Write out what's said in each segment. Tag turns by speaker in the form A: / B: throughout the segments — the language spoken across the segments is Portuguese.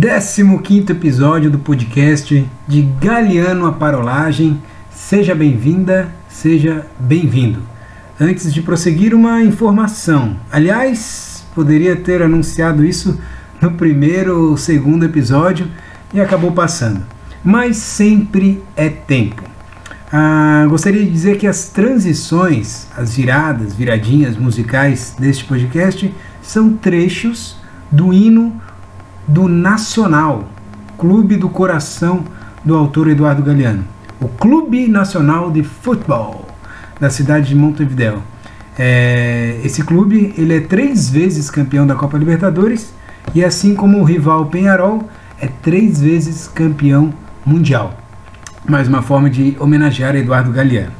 A: 15 episódio do podcast de Galeano a Parolagem. Seja bem-vinda, seja bem-vindo. Antes de prosseguir, uma informação. Aliás, poderia ter anunciado isso no primeiro ou segundo episódio e acabou passando. Mas sempre é tempo. Ah, gostaria de dizer que as transições, as viradas, viradinhas musicais deste podcast são trechos do hino do Nacional, Clube do Coração do autor Eduardo Galeano, o Clube Nacional de Futebol da cidade de Montevideo. É, esse clube ele é três vezes campeão da Copa Libertadores e assim como o rival Penharol é três vezes campeão mundial. Mais uma forma de homenagear Eduardo Galeano.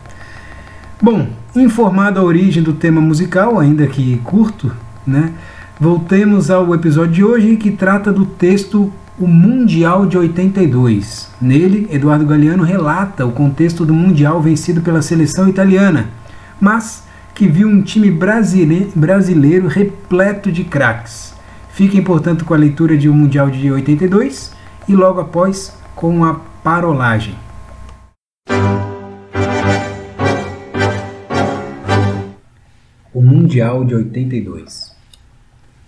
A: Bom, informado a origem do tema musical, ainda que curto, né? Voltemos ao episódio de hoje que trata do texto O Mundial de 82. Nele, Eduardo Galeano relata o contexto do Mundial vencido pela seleção italiana, mas que viu um time brasileiro repleto de craques. Fiquem, portanto, com a leitura de O Mundial de 82 e logo após com a parolagem. O Mundial de 82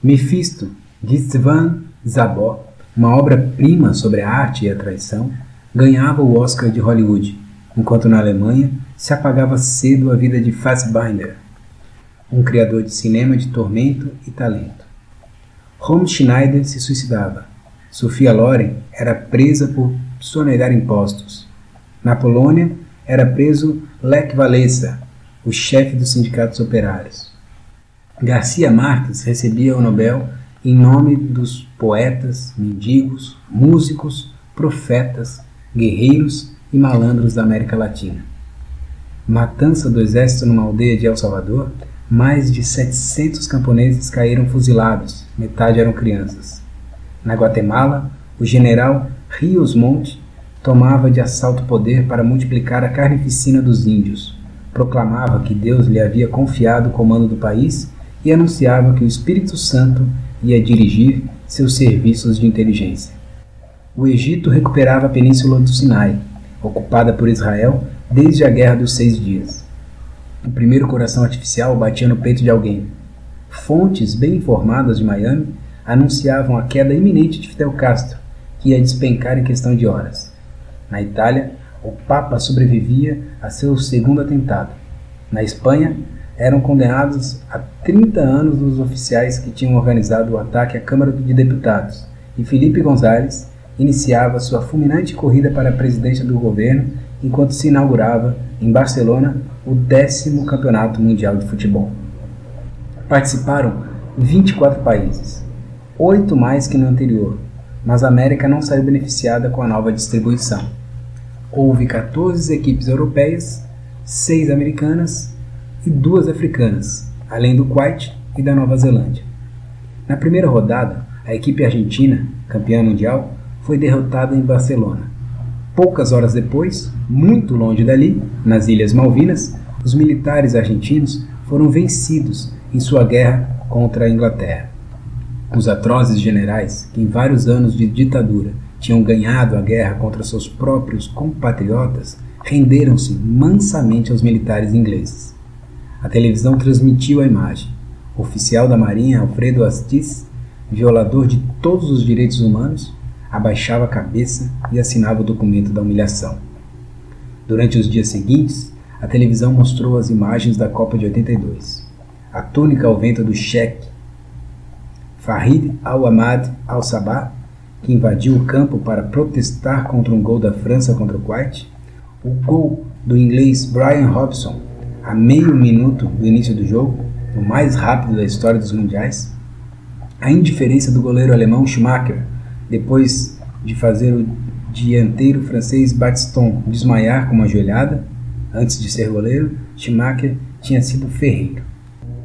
A: Mefisto, de Svan Zabó, uma obra-prima sobre a arte e a traição, ganhava o Oscar de Hollywood, enquanto na Alemanha se apagava cedo a vida de Fassbinder, um criador de cinema de tormento e talento. Rom Schneider se suicidava. Sofia Loren era presa por sonegar impostos. Na Polônia era preso Lech Walesa, o chefe dos sindicatos operários. Garcia Marques recebia o Nobel em nome dos poetas, mendigos, músicos, profetas, guerreiros e malandros da América Latina. Matança do exército numa aldeia de El Salvador, mais de 700 camponeses caíram fuzilados, metade eram crianças. Na Guatemala, o general Rios Monte tomava de assalto poder para multiplicar a carnificina dos índios. Proclamava que Deus lhe havia confiado o comando do país e anunciava que o Espírito Santo ia dirigir seus serviços de inteligência. O Egito recuperava a península do Sinai, ocupada por Israel desde a Guerra dos Seis Dias. O primeiro coração artificial batia no peito de alguém. Fontes bem informadas de Miami anunciavam a queda iminente de Fidel Castro, que ia despencar em questão de horas. Na Itália, o Papa sobrevivia a seu segundo atentado. Na Espanha, eram condenados a 30 anos os oficiais que tinham organizado o ataque à Câmara de Deputados, e Felipe González iniciava sua fulminante corrida para a presidência do governo enquanto se inaugurava, em Barcelona, o décimo Campeonato Mundial de Futebol. Participaram 24 países, oito mais que no anterior, mas a América não saiu beneficiada com a nova distribuição. Houve 14 equipes europeias, seis americanas e duas africanas, além do Kuwait e da Nova Zelândia. Na primeira rodada, a equipe argentina, campeã mundial, foi derrotada em Barcelona. Poucas horas depois, muito longe dali, nas Ilhas Malvinas, os militares argentinos foram vencidos em sua guerra contra a Inglaterra. Os atrozes generais, que em vários anos de ditadura tinham ganhado a guerra contra seus próprios compatriotas, renderam-se mansamente aos militares ingleses. A televisão transmitiu a imagem. O oficial da Marinha, Alfredo Astiz, violador de todos os direitos humanos, abaixava a cabeça e assinava o documento da humilhação. Durante os dias seguintes, a televisão mostrou as imagens da Copa de 82. A túnica ao vento do cheque Farid Al-Ahmad Al-Sabah, que invadiu o campo para protestar contra um gol da França contra o Kuwait, o gol do inglês Brian Robson, a meio minuto do início do jogo, o mais rápido da história dos mundiais, a indiferença do goleiro alemão Schumacher, depois de fazer o dianteiro francês Batiston desmaiar com uma joelhada, antes de ser goleiro, Schumacher tinha sido ferreiro.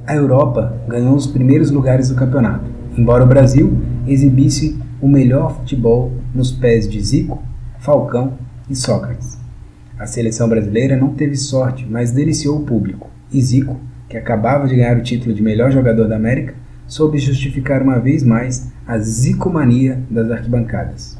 A: A Europa ganhou os primeiros lugares do campeonato, embora o Brasil exibisse o melhor futebol nos pés de Zico, Falcão e Sócrates. A seleção brasileira não teve sorte, mas deliciou o público. E Zico, que acabava de ganhar o título de melhor jogador da América, soube justificar uma vez mais a zicomania das arquibancadas.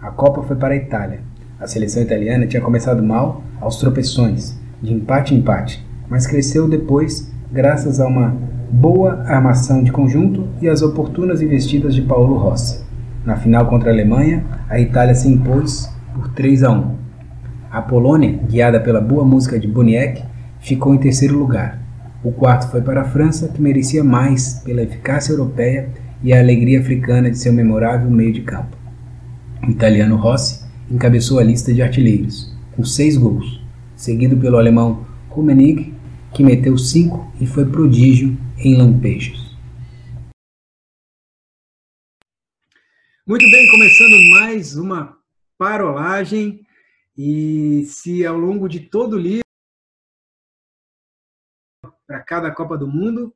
A: A Copa foi para a Itália. A seleção italiana tinha começado mal aos tropeções, de empate em empate, mas cresceu depois graças a uma boa armação de conjunto e às oportunas investidas de Paulo Rossi. Na final contra a Alemanha, a Itália se impôs por 3 a 1. A Polônia, guiada pela boa música de Boniek, ficou em terceiro lugar. O quarto foi para a França, que merecia mais pela eficácia europeia e a alegria africana de seu memorável meio de campo. O italiano Rossi encabeçou a lista de artilheiros, com seis gols, seguido pelo alemão Rummenigge, que meteu cinco e foi prodígio em lampejos. Muito bem, começando mais uma parolagem. E se ao longo de todo o livro, para cada Copa do Mundo,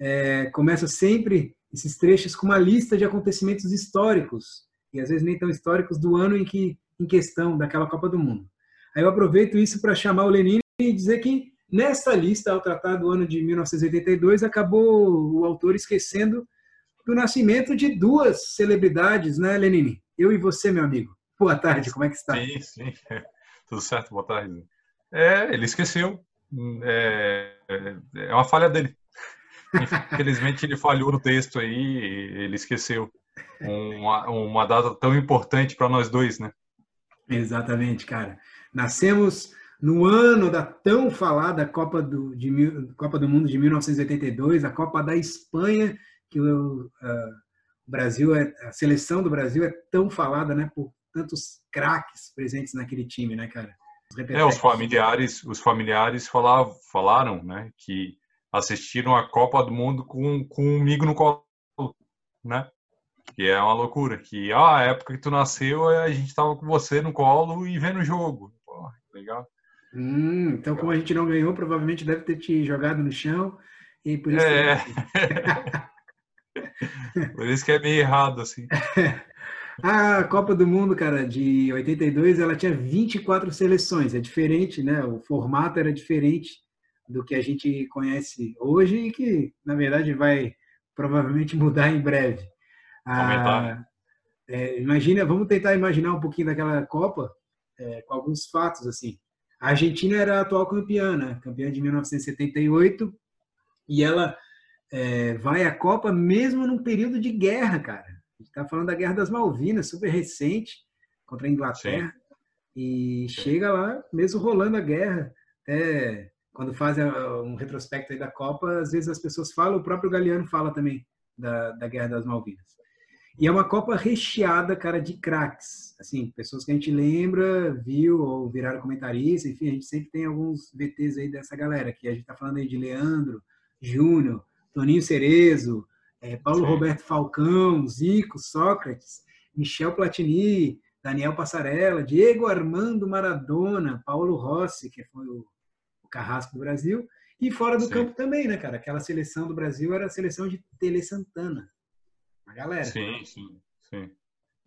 A: é, começa sempre esses trechos com uma lista de acontecimentos históricos, e às vezes nem tão históricos, do ano em que em questão daquela Copa do Mundo. Aí eu aproveito isso para chamar o Lenin e dizer que nessa lista, ao tratar do ano de 1982, acabou o autor esquecendo do nascimento de duas celebridades, né, Lenine? Eu e você, meu amigo. Boa tarde, como é que está?
B: Sim, sim. Tudo certo, boa tarde. É, ele esqueceu. É, é uma falha dele. Infelizmente, ele falhou no texto aí, ele esqueceu uma, uma data tão importante para nós dois, né?
A: Exatamente, cara. Nascemos no ano da tão falada Copa do, de, Copa do Mundo de 1982, a Copa da Espanha, que o, Brasil, é, a seleção do Brasil é tão falada, né, por tantos craques presentes naquele time, né, cara?
B: Os é, os familiares, os familiares falavam, falaram, né, que assistiram a Copa do Mundo com, com comigo no colo, né? Que é uma loucura. Que ah, a época que tu nasceu, a gente tava com você no colo e vendo o jogo. Pô, legal.
A: Hum, então, como a gente não ganhou, provavelmente deve ter te jogado no chão e por isso. É.
B: por isso que é meio errado, assim.
A: A Copa do Mundo, cara, de 82, ela tinha 24 seleções. É diferente, né? O formato era diferente do que a gente conhece hoje e que, na verdade, vai provavelmente mudar em breve. Ah, é, imagina, vamos tentar imaginar um pouquinho daquela Copa é, com alguns fatos assim. A Argentina era a atual campeã, né? campeã de 1978, e ela é, vai à Copa mesmo num período de guerra, cara. A gente está falando da Guerra das Malvinas, super recente, contra a Inglaterra, Sim. e chega lá mesmo rolando a guerra. Até quando fazem um retrospecto aí da Copa, às vezes as pessoas falam, o próprio Galeano fala também da, da Guerra das Malvinas. E é uma Copa recheada, cara, de craques. Assim, pessoas que a gente lembra, viu ou viraram comentaristas. Enfim, a gente sempre tem alguns VTs aí dessa galera. Que a gente tá falando aí de Leandro, Júnior, Toninho Cerezo, é, Paulo Sim. Roberto Falcão, Zico, Sócrates, Michel Platini, Daniel Passarella, Diego Armando Maradona, Paulo Rossi, que foi o, o carrasco do Brasil. E fora do Sim. campo também, né, cara? Aquela seleção do Brasil era a seleção de Tele Santana a galera.
B: Sim, sim, sim.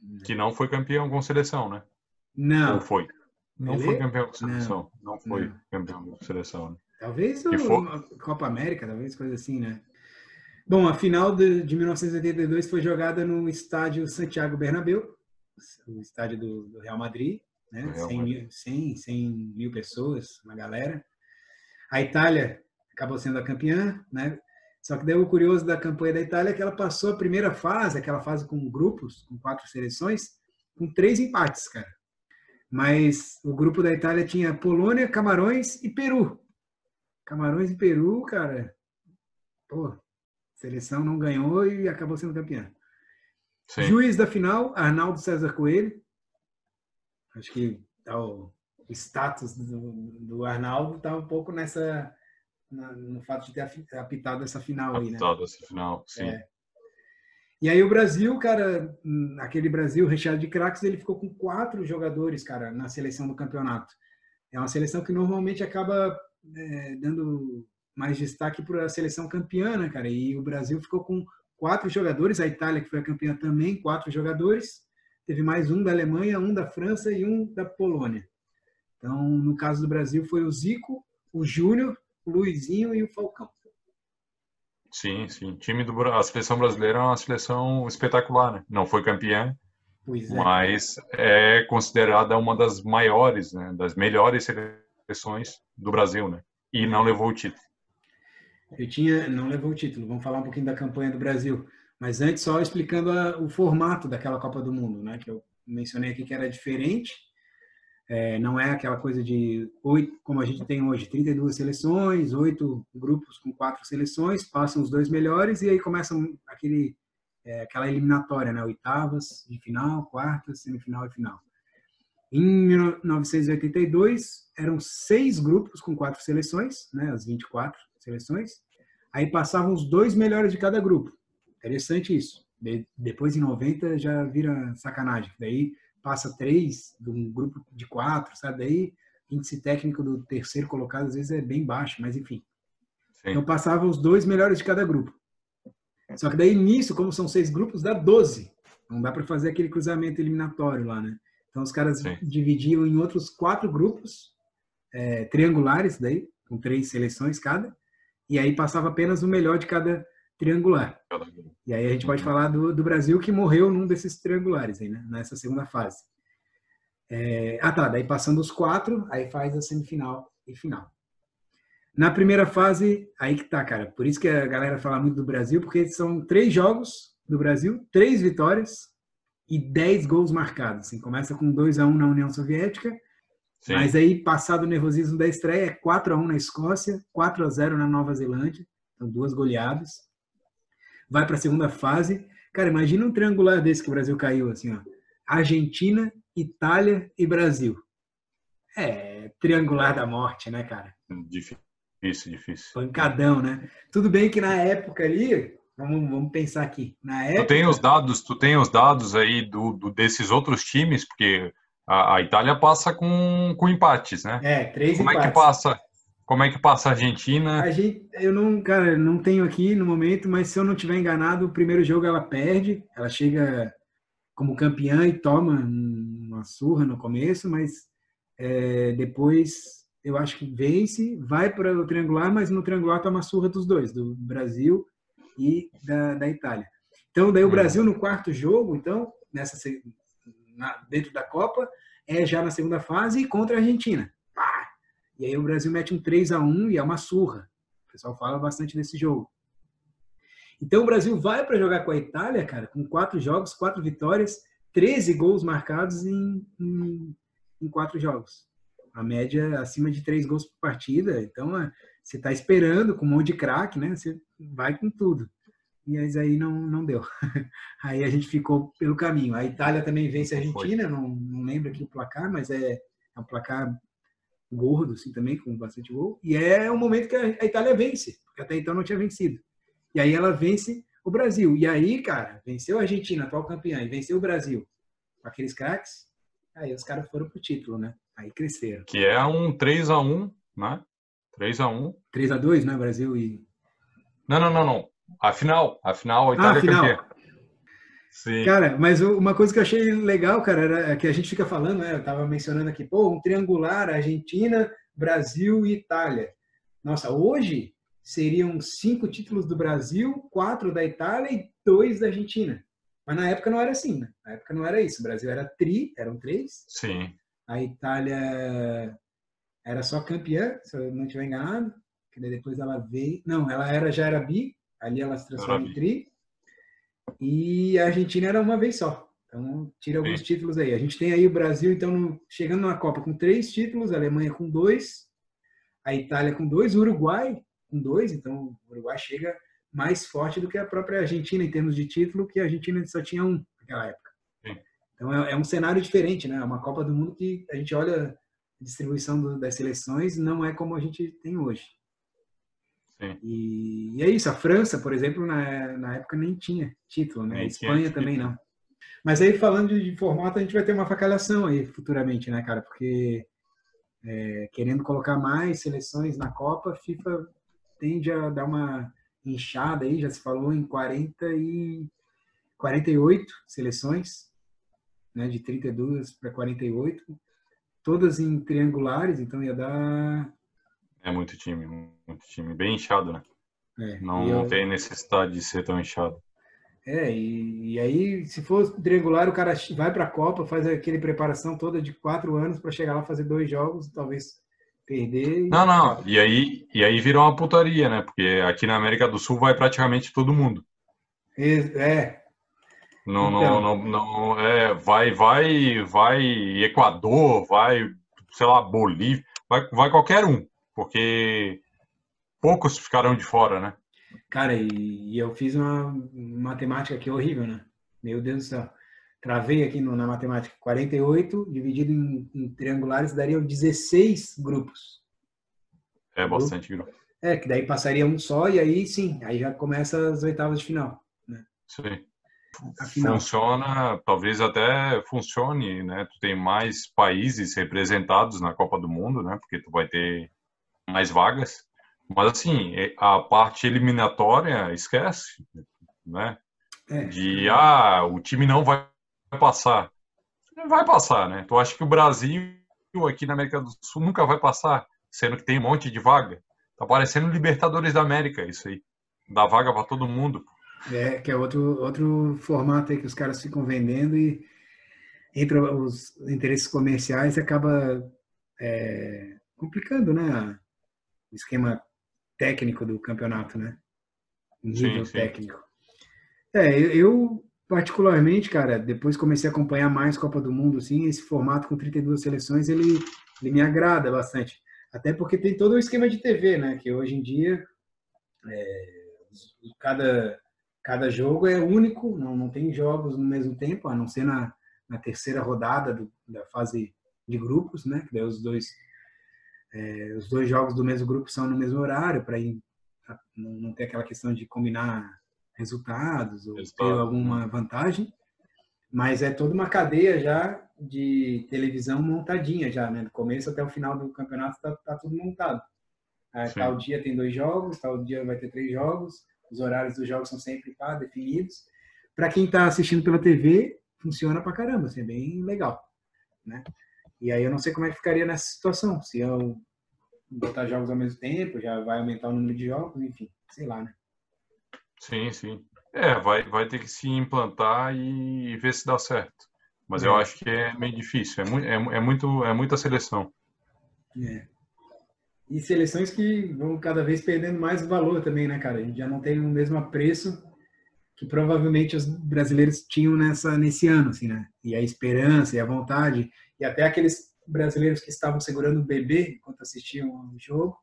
B: Hum. Que não foi campeão com seleção, né?
A: Não.
B: Ou foi? Não Ele... foi campeão com seleção. Não, não foi não. campeão com seleção. Né?
A: Talvez o for... Copa América, talvez coisa assim, né? Bom, a final de, de 1982 foi jogada no estádio Santiago Bernabéu, o estádio do, do Real Madrid, né? Real 100, Madrid. Mil, 100, 100 mil pessoas, uma galera. A Itália acabou sendo a campeã, né? Só que daí o curioso da campanha da Itália é que ela passou a primeira fase, aquela fase com grupos, com quatro seleções, com três empates, cara. Mas o grupo da Itália tinha Polônia, Camarões e Peru. Camarões e Peru, cara. Pô, seleção não ganhou e acabou sendo campeã. Sim. Juiz da final, Arnaldo César Coelho. Acho que tá o status do, do Arnaldo está um pouco nessa no fato de ter apitado essa final aí, né?
B: Apitado essa final, sim. É.
A: E aí o Brasil, cara, aquele Brasil recheado de craques, ele ficou com quatro jogadores, cara, na seleção do campeonato. É uma seleção que normalmente acaba é, dando mais destaque para a seleção campeã, né, cara? E o Brasil ficou com quatro jogadores, a Itália, que foi a campeã também, quatro jogadores. Teve mais um da Alemanha, um da França e um da Polônia. Então, no caso do Brasil, foi o Zico, o Júnior, o Luizinho e o Falcão.
B: Sim, sim. Time do a seleção brasileira é uma seleção espetacular, né? Não foi campeã, é. mas é considerada uma das maiores, né? Das melhores seleções do Brasil, né? E não levou o título.
A: Eu tinha, não levou o título. Vamos falar um pouquinho da campanha do Brasil, mas antes só explicando a, o formato daquela Copa do Mundo, né? Que eu mencionei aqui que era diferente é, não é aquela coisa de oito, como a gente tem hoje, 32 seleções, oito grupos com quatro seleções, passam os dois melhores e aí começa aquele, é, aquela eliminatória, né? Oitavas de final, quartas, semifinal e final. Em 1982 eram seis grupos com quatro seleções, né? As 24 seleções. Aí passavam os dois melhores de cada grupo. Interessante isso. De, depois em 90 já vira sacanagem. Daí passa três de um grupo de quatro, sabe? Daí índice técnico do terceiro colocado às vezes é bem baixo, mas enfim. Sim. Então passava os dois melhores de cada grupo. Só que daí nisso, como são seis grupos, dá 12. Não dá para fazer aquele cruzamento eliminatório lá, né? Então os caras Sim. dividiam em outros quatro grupos é, triangulares daí, com três seleções cada, e aí passava apenas o melhor de cada triangular. E aí a gente pode uhum. falar do, do Brasil que morreu num desses triangulares aí, né? nessa segunda fase. É, ah tá, daí passando os quatro, aí faz a semifinal e final. Na primeira fase, aí que tá, cara. Por isso que a galera fala muito do Brasil, porque são três jogos do Brasil, três vitórias e dez gols marcados. Assim, começa com 2 a 1 na União Soviética, Sim. mas aí, passado o nervosismo da estreia, é 4 a 1 na Escócia, 4 a 0 na Nova Zelândia, então duas goleadas vai para a segunda fase. Cara, imagina um triangular desse que o Brasil caiu, assim, ó. Argentina, Itália e Brasil. É, triangular da morte, né, cara?
B: Difícil, difícil.
A: Pancadão, né? Tudo bem que na época ali, vamos, vamos pensar aqui. Na época...
B: Tu tem os dados, tu tem os dados aí do, do desses outros times, porque a, a, Itália passa com, com empates, né?
A: É, três
B: Como
A: empates.
B: é que passa? Como é que passa a Argentina?
A: A gente, eu não, cara, não tenho aqui no momento, mas se eu não tiver enganado, o primeiro jogo ela perde, ela chega como campeã e toma uma surra no começo, mas é, depois eu acho que vence, vai para o triangular, mas no triangular toma surra dos dois, do Brasil e da, da Itália. Então daí o hum. Brasil no quarto jogo, então nessa na, dentro da Copa é já na segunda fase contra a Argentina. E aí o Brasil mete um 3 a 1 e é uma surra. O pessoal fala bastante desse jogo. Então o Brasil vai para jogar com a Itália, cara, com quatro jogos, quatro vitórias, 13 gols marcados em, em, em quatro jogos. A média acima de três gols por partida. Então é, você está esperando com um monte de craque, né? Você vai com tudo. E aí não, não deu. Aí a gente ficou pelo caminho. A Itália também vence a Argentina, não, não lembro aqui o placar, mas é, é um placar gordo, assim, também, com bastante gol. E é o momento que a Itália vence, porque até então não tinha vencido. E aí ela vence o Brasil. E aí, cara, venceu a Argentina, atual campeã, e venceu o Brasil com aqueles craques. Aí os caras foram pro título, né? Aí cresceram.
B: Que é um 3 a 1 né? 3 a 1
A: 3 a 2 né? Brasil e.
B: Não, não, não, não. A final. A Itália ah, a final. campeã.
A: Sim. Cara, mas uma coisa que eu achei legal, cara, era que a gente fica falando, né? Eu tava mencionando aqui, pô, um triangular, Argentina, Brasil e Itália. Nossa, hoje seriam cinco títulos do Brasil, quatro da Itália e dois da Argentina. Mas na época não era assim, né? Na época não era isso. O Brasil era tri, eram três.
B: Sim.
A: A Itália era só campeã, se eu não estiver enganado. Que depois ela veio. Não, ela era já era bi. Ali ela se em tri. E a Argentina era uma vez só. Então, tira alguns Sim. títulos aí. A gente tem aí o Brasil, então, chegando na Copa com três títulos, a Alemanha com dois, a Itália com dois, o Uruguai com dois. Então, o Uruguai chega mais forte do que a própria Argentina em termos de título, que a Argentina só tinha um naquela época. Sim. Então, é, é, um cenário diferente, né? É uma Copa do Mundo que a gente olha a distribuição do, das seleções não é como a gente tem hoje. E, e, é isso, a França, por exemplo, na, na época nem tinha título, né? a Espanha também não. Mas aí, falando de, de, formato, a gente vai ter uma facalhação aí futuramente, né, cara? Porque é, querendo colocar mais seleções na Copa, a FIFA tende a dar uma inchada aí, já se falou em 40 e 48 seleções, né, de 32 para 48, todas em triangulares, então ia dar
B: é muito time, muito time. Bem inchado, né? É, não, eu... não tem necessidade de ser tão inchado.
A: É, e, e, aí, se for triangular, o cara vai para a Copa, faz aquele preparação toda de quatro anos para chegar lá fazer dois jogos, talvez perder.
B: Não, não. E aí, e aí virou uma putaria, né? Porque aqui na América do Sul vai praticamente todo mundo.
A: É.
B: Não, então. não, não, não, é, vai, vai, vai Equador, vai, sei lá, Bolívia, vai, vai qualquer um, porque poucos ficaram de fora, né?
A: Cara, e, eu fiz uma matemática aqui horrível, né? Meu Deus do céu. Travei aqui no, na matemática. 48 dividido em, em triangulares dariam 16 grupos.
B: É bastante grupo.
A: É, que daí passaria um só e aí sim, aí já começa as oitavas de final. Né?
B: Sim. Funciona, talvez até funcione, né? Tu tem mais países representados na Copa do Mundo, né? Porque tu vai ter mais vagas. Mas assim, a parte eliminatória, esquece, né? É. De, ah, o time não vai passar. Vai passar, né? Tu acha que o Brasil aqui na América do Sul nunca vai passar, sendo que tem um monte de vaga? Tá parecendo Libertadores da América isso aí. Dá vaga para todo mundo.
A: É, que é outro, outro formato aí que os caras ficam vendendo e entre os interesses comerciais acaba é, complicando, né? Esquema técnico do campeonato, né? Nível sim, sim. técnico. É, eu particularmente, cara, depois comecei a acompanhar mais Copa do Mundo, assim, esse formato com 32 seleções, ele, ele me agrada bastante. Até porque tem todo o esquema de TV, né? Que hoje em dia é, cada, cada jogo é único, não, não tem jogos no mesmo tempo, a não ser na, na terceira rodada do, da fase de grupos, né? Que daí os dois é, os dois jogos do mesmo grupo são no mesmo horário, para não, não ter aquela questão de combinar resultados ou ter alguma vantagem. Mas é toda uma cadeia já de televisão montadinha já, né? Do começo até o final do campeonato está tá tudo montado. Tal dia tem dois jogos, tal dia vai ter três jogos. Os horários dos jogos são sempre pá, definidos. Para quem está assistindo pela TV, funciona para caramba, assim, é bem legal, né? E aí eu não sei como é que ficaria nessa situação. Se eu botar jogos ao mesmo tempo, já vai aumentar o número de jogos, enfim, sei lá, né?
B: Sim, sim. É, vai, vai ter que se implantar e ver se dá certo. Mas é. eu acho que é meio difícil. É, mu é, é, muito, é muita seleção.
A: É. E seleções que vão cada vez perdendo mais valor também, né, cara? A gente já não tem o mesmo apreço que provavelmente os brasileiros tinham nessa nesse ano, assim, né? E a esperança e a vontade e até aqueles brasileiros que estavam segurando o bebê enquanto assistiam o jogo,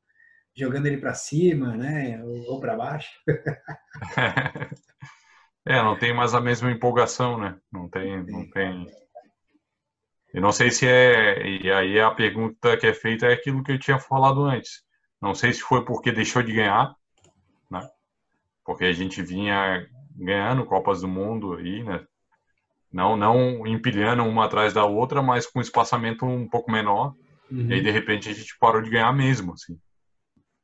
A: jogando ele para cima, né, ou, ou para baixo.
B: é, não tem mais a mesma empolgação, né? Não tem, não tem. Eu não sei se é e aí a pergunta que é feita é aquilo que eu tinha falado antes. Não sei se foi porque deixou de ganhar, né? Porque a gente vinha ganhando Copas do Mundo aí, né? Não, não empilhando uma atrás da outra, mas com espaçamento um pouco menor. Uhum. E aí, de repente, a gente parou de ganhar mesmo, assim.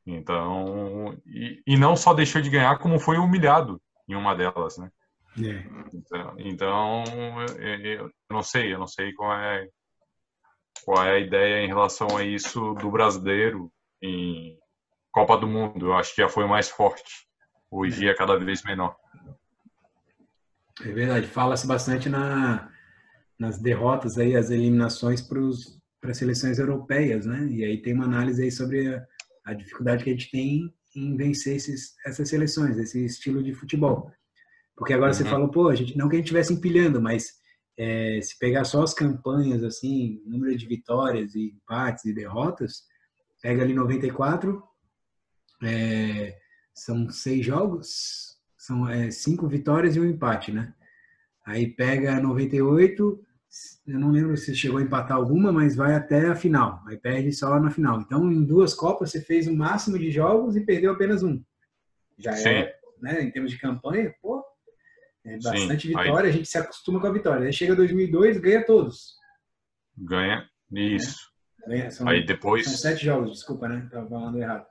B: Então, e, e não só deixou de ganhar, como foi humilhado em uma delas, né? É. Então, então eu, eu, não sei, eu não sei qual é qual é a ideia em relação a isso do brasileiro em Copa do Mundo. Eu acho que já foi mais forte. Hoje é, é cada vez menor.
A: É verdade. Fala-se bastante na, nas derrotas aí, as eliminações para as seleções europeias, né? E aí tem uma análise aí sobre a, a dificuldade que a gente tem em vencer esses, essas seleções, esse estilo de futebol. Porque agora uhum. você falou, pô, a gente não que a gente estivesse empilhando, mas é, se pegar só as campanhas, assim, número de vitórias e empates e derrotas, pega ali 94, é, são seis jogos, são é, cinco vitórias e um empate, né? Aí pega 98, eu não lembro se chegou a empatar alguma, mas vai até a final. Aí perde só na final. Então, em duas Copas, você fez o máximo de jogos e perdeu apenas um. Já Sim. é, né? Em termos de campanha, pô, é bastante Sim. vitória, Aí... a gente se acostuma com a vitória. Aí chega 2002, ganha todos.
B: Ganha, isso.
A: Ganha, são, Aí depois... São sete jogos, desculpa, né? Tava falando errado.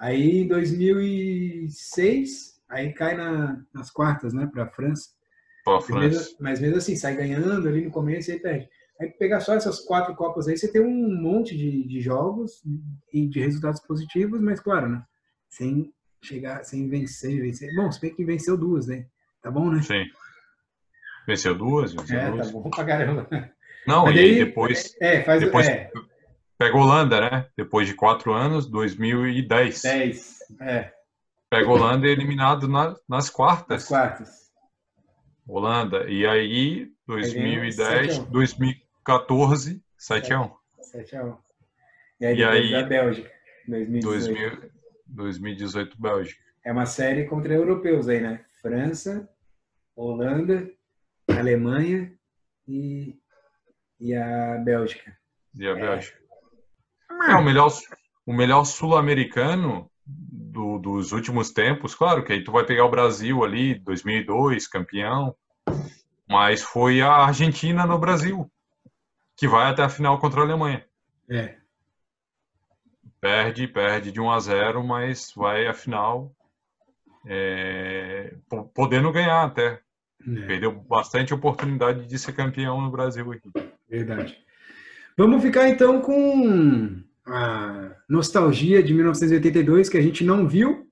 A: Aí, em 2006, Aí cai na, nas quartas, né, para a França.
B: Mas
A: mesmo, mas mesmo assim, sai ganhando ali no começo e aí perde. Aí pegar só essas quatro Copas aí, você tem um monte de, de jogos e de resultados positivos, mas claro, né? Sem chegar sem vencer, vencer. Bom, se bem que venceu duas, né? Tá bom, né?
B: Sim. Venceu duas, venceu
A: é,
B: duas.
A: tá bom pra caramba.
B: Não,
A: Mas
B: e
A: daí-
B: depois,
A: É, faz
B: depois
A: é,
B: pega a Holanda, né? Depois de quatro anos, 2010.
A: 10. É,
B: Pega a Holanda e é eliminado na- nas quartas.
A: as quartas.
B: Holanda. E aí,
A: ganhou
B: 2010,
A: 7 a 1.
B: 2014, 7 a 1.
A: 7 a 1. E aí
B: E aí-
A: da Bélgica, 2018.
B: 2000, 2018, Bélgica.
A: É uma série contra europeus aí, né? França, Holanda, Alemanha e, e a Bélgica.
B: E a Bélgica. É, o melhor, o melhor sul-americano do- dos últimos tempos, claro que aí tu vai pegar o Brasil ali, 2002, campeão, mas foi a Argentina no Brasil, que vai até a final contra a Alemanha.
A: É,
B: Perde, perde de 1 a 0, mas vai à final é, po- podendo ganhar até.
A: é,
B: Perdeu bastante oportunidade de ser campeão no Brasil aqui.
A: verdade. Vamos ficar então com a nostalgia de 1982 que a gente não viu,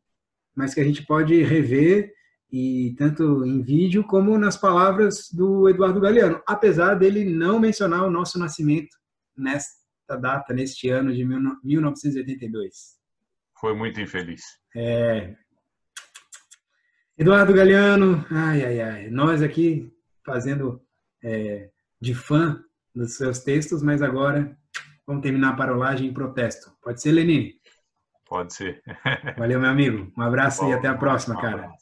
A: mas que a gente pode rever e tanto em vídeo como nas palavras do Eduardo Galeano, apesar dele não mencionar o nosso nascimento nesta data, neste ano de 1982.
B: Foi muito infeliz.
A: É. Eduardo Galeano, ai, ai, ai, nós aqui fazendo é, de fã dos seus textos, mas agora vamos terminar a parolagem em protesto. Pode ser, Lenine?
B: Pode ser.
A: Valeu, meu amigo. Um abraço e até a próxima,
B: Um
A: cara.